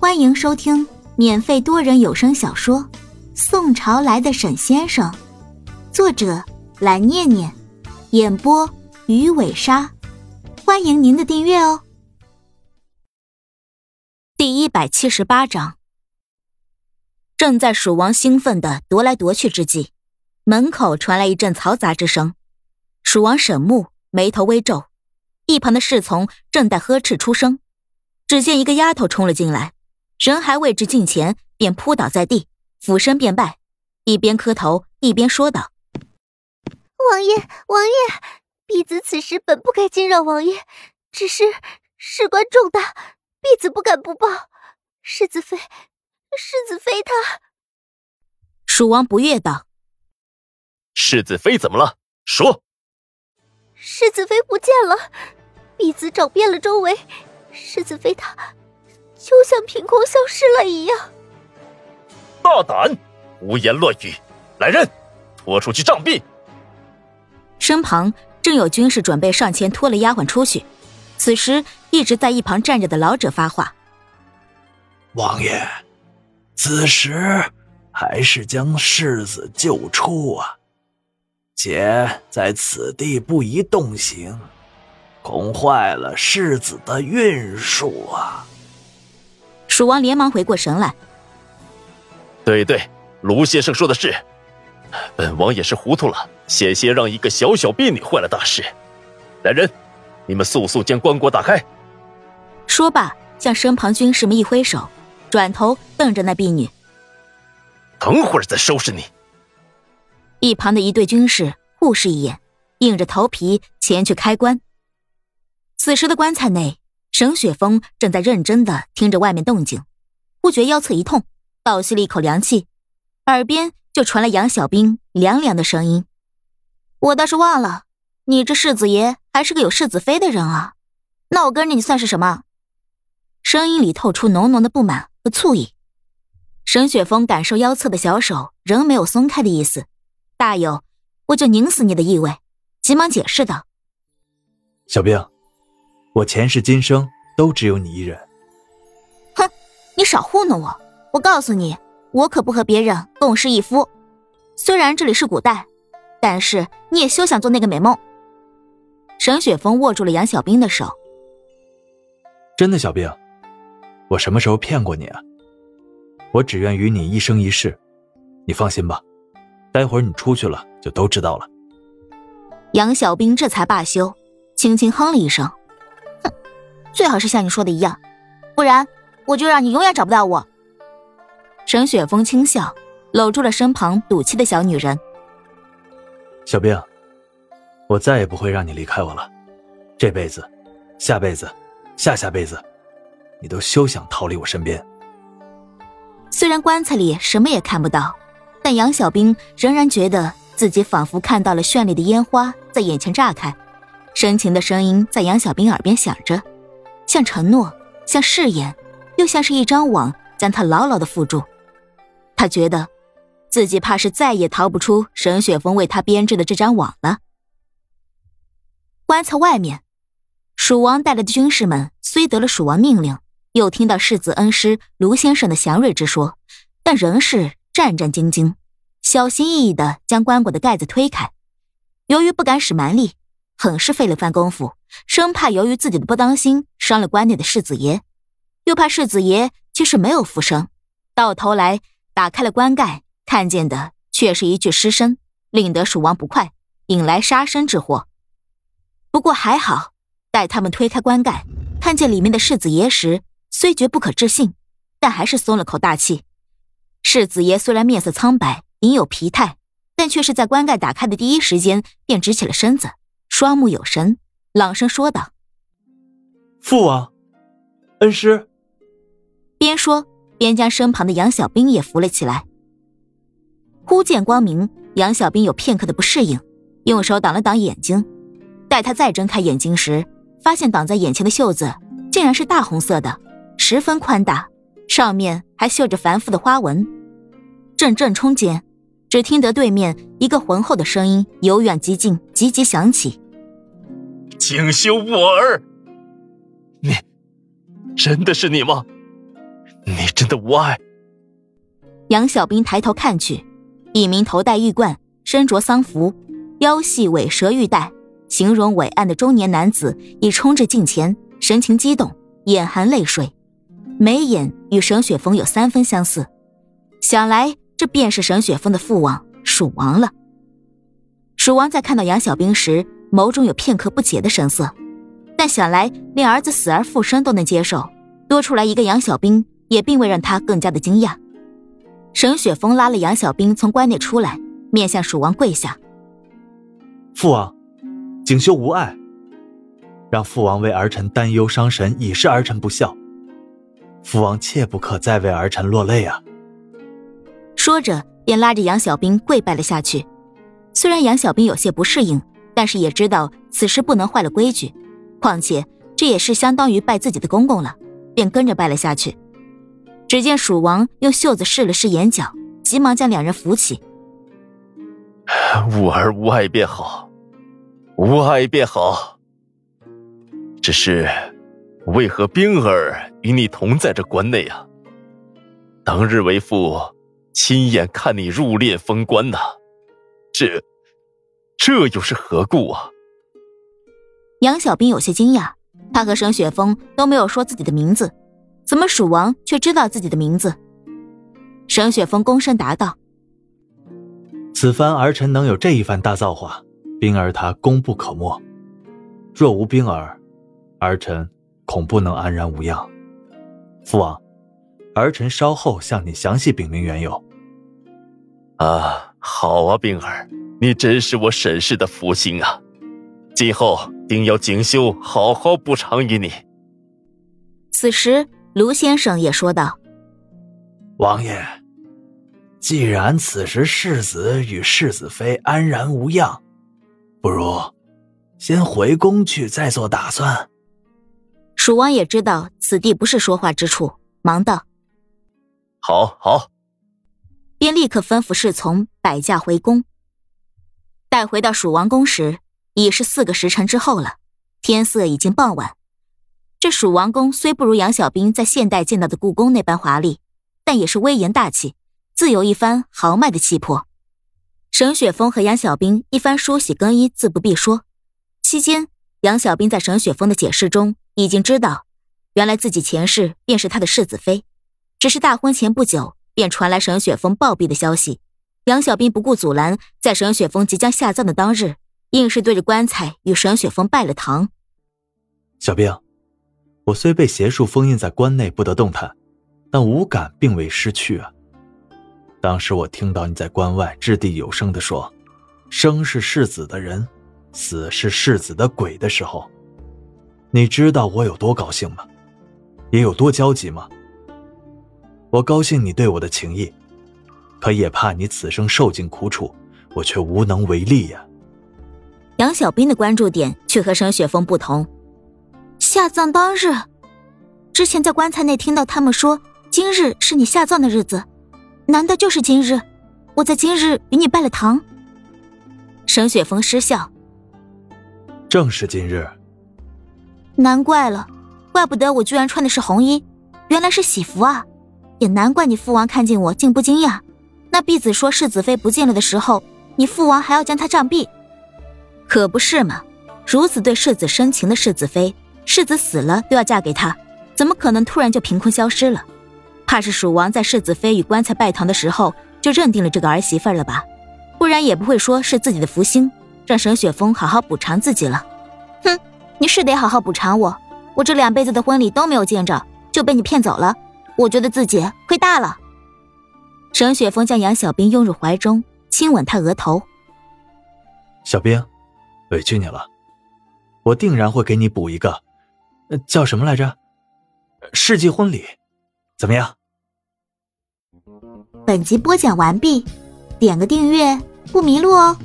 欢迎收听免费多人有声小说《宋朝来的沈先生》，作者蓝念念，演播鱼尾鲨。欢迎您的订阅哦。第一百七十八章，正在蜀王兴奋的踱来踱去之际，门口传来一阵嘈杂之声。蜀王沈木眉头微皱，一旁的侍从正待呵斥出声，只见一个丫头冲了进来。人还未至近前，便扑倒在地，俯身便拜，一边磕头一边说道：“王爷，王爷，婢子此时本不该惊扰王爷，只是事关重大，婢子不敢不报。世子妃，世子妃她……”蜀王不悦道：“世子妃怎么了？说。”世子妃不见了，婢子找遍了周围，世子妃她……就像凭空消失了一样。大胆，胡言乱语！来人，拖出去杖毙！身旁正有军士准备上前拖了丫鬟出去。此时，一直在一旁站着的老者发话：“王爷，此时还是将世子救出啊！且在此地不宜动刑，恐坏了世子的运数啊！”蜀王连忙回过神来。对对，卢先生说的是，本王也是糊涂了，险些让一个小小婢女坏了大事。来人，你们速速将棺椁打开。说罢，向身旁军士们一挥手，转头瞪着那婢女。等会儿再收拾你。一旁的一队军士互视一眼，硬着头皮前去开棺。此时的棺材内。沈雪峰正在认真的听着外面动静，忽觉腰侧一痛，倒吸了一口凉气，耳边就传来杨小兵凉凉的声音：“我倒是忘了，你这世子爷还是个有世子妃的人啊，那我跟着你算是什么？”声音里透出浓浓的不满和醋意。沈雪峰感受腰侧的小手仍没有松开的意思，大有我就拧死你的意味，急忙解释道：“小兵。”我前世今生都只有你一人。哼，你少糊弄我！我告诉你，我可不和别人共侍一夫。虽然这里是古代，但是你也休想做那个美梦。沈雪峰握住了杨小兵的手。真的，小兵，我什么时候骗过你啊？我只愿与你一生一世，你放心吧。待会儿你出去了，就都知道了。杨小兵这才罢休，轻轻哼了一声。最好是像你说的一样，不然我就让你永远找不到我。沈雪峰轻笑，搂住了身旁赌气的小女人。小兵，我再也不会让你离开我了。这辈子、下辈子、下下辈子，你都休想逃离我身边。虽然棺材里什么也看不到，但杨小兵仍然觉得自己仿佛看到了绚丽的烟花在眼前炸开，深情的声音在杨小兵耳边响着。像承诺，像誓言，又像是一张网，将他牢牢的缚住。他觉得，自己怕是再也逃不出沈雪峰为他编织的这张网了。棺材外面，蜀王带来的军士们虽得了蜀王命令，又听到世子恩师卢先生的祥瑞之说，但仍是战战兢兢，小心翼翼的将棺椁的盖子推开。由于不敢使蛮力。很是费了番功夫，生怕由于自己的不当心伤了关内的世子爷，又怕世子爷其实没有复生，到头来打开了棺盖，看见的却是一具尸身，令得蜀王不快，引来杀身之祸。不过还好，待他们推开棺盖，看见里面的世子爷时，虽觉不可置信，但还是松了口大气。世子爷虽然面色苍白，隐有疲态，但却是在棺盖打开的第一时间便直起了身子。双目有神，朗声说道：“父王，恩师。”边说边将身旁的杨小兵也扶了起来。忽见光明，杨小兵有片刻的不适应，用手挡了挡眼睛。待他再睁开眼睛时，发现挡在眼前的袖子竟然是大红色的，十分宽大，上面还绣着繁复的花纹。阵阵冲间，只听得对面一个浑厚的声音由远及近，急急响起。精修我儿，你真的是你吗？你真的无碍？杨小兵抬头看去，一名头戴玉冠、身着丧服、腰系尾蛇玉带、形容伟岸的中年男子已冲至近前，神情激动，眼含泪水，眉眼与沈雪峰有三分相似。想来这便是沈雪峰的父王蜀王了。蜀王在看到杨小兵时，眸中有片刻不解的神色，但想来连儿子死而复生都能接受，多出来一个杨小兵，也并未让他更加的惊讶。沈雪峰拉了杨小兵从关内出来，面向蜀王跪下：“父王，景修无碍，让父王为儿臣担忧伤神，已是儿臣不孝。父王切不可再为儿臣落泪啊！”说着，便拉着杨小兵跪拜了下去。虽然杨小兵有些不适应，但是也知道此事不能坏了规矩，况且这也是相当于拜自己的公公了，便跟着拜了下去。只见蜀王用袖子试了试眼角，急忙将两人扶起。吾儿无碍便好，无碍便好。只是，为何冰儿与你同在这关内啊？当日为父亲眼看你入殓封官呐。这，这又是何故啊？杨小兵有些惊讶，他和沈雪峰都没有说自己的名字，怎么蜀王却知道自己的名字？沈雪峰躬身答道：“此番儿臣能有这一番大造化，冰儿他功不可没。若无冰儿，儿臣恐不能安然无恙。父王，儿臣稍后向你详细禀明缘由。”啊。好啊，冰儿，你真是我沈氏的福星啊！今后定要锦绣好好补偿于你。此时，卢先生也说道：“王爷，既然此时世子与世子妃安然无恙，不如先回宫去再做打算。”蜀王也知道此地不是说话之处，忙道：“好，好。”便立刻吩咐侍从摆驾回宫。待回到蜀王宫时，已是四个时辰之后了，天色已经傍晚。这蜀王宫虽不如杨小兵在现代见到的故宫那般华丽，但也是威严大气，自有一番豪迈的气魄。沈雪峰和杨小兵一番梳洗更衣，自不必说。期间，杨小兵在沈雪峰的解释中已经知道，原来自己前世便是他的世子妃，只是大婚前不久。便传来沈雪峰暴毙的消息，杨小兵不顾阻拦，在沈雪峰即将下葬的当日，硬是对着棺材与沈雪峰拜了堂。小兵，我虽被邪术封印在棺内不得动弹，但五感并未失去啊。当时我听到你在关外掷地有声的说：“生是世子的人，死是世子的鬼”的时候，你知道我有多高兴吗？也有多焦急吗？我高兴你对我的情谊，可也怕你此生受尽苦楚，我却无能为力呀。杨小兵的关注点却和沈雪峰不同。下葬当日，之前在棺材内听到他们说今日是你下葬的日子，难道就是今日？我在今日与你拜了堂。沈雪峰失笑，正是今日。难怪了，怪不得我居然穿的是红衣，原来是喜服啊。也难怪你父王看见我竟不惊讶。那婢子说世子妃不见了的时候，你父王还要将她杖毙，可不是嘛？如此对世子深情的世子妃，世子死了都要嫁给他，怎么可能突然就凭空消失了？怕是蜀王在世子妃与棺材拜堂的时候就认定了这个儿媳妇了吧？不然也不会说是自己的福星，让沈雪峰好好补偿自己了。哼，你是得好好补偿我，我这两辈子的婚礼都没有见着，就被你骗走了。我觉得自己亏大了。沈雪峰将杨小兵拥入怀中，亲吻他额头。小兵，委屈你了，我定然会给你补一个，叫什么来着？世纪婚礼，怎么样？本集播讲完毕，点个订阅不迷路哦。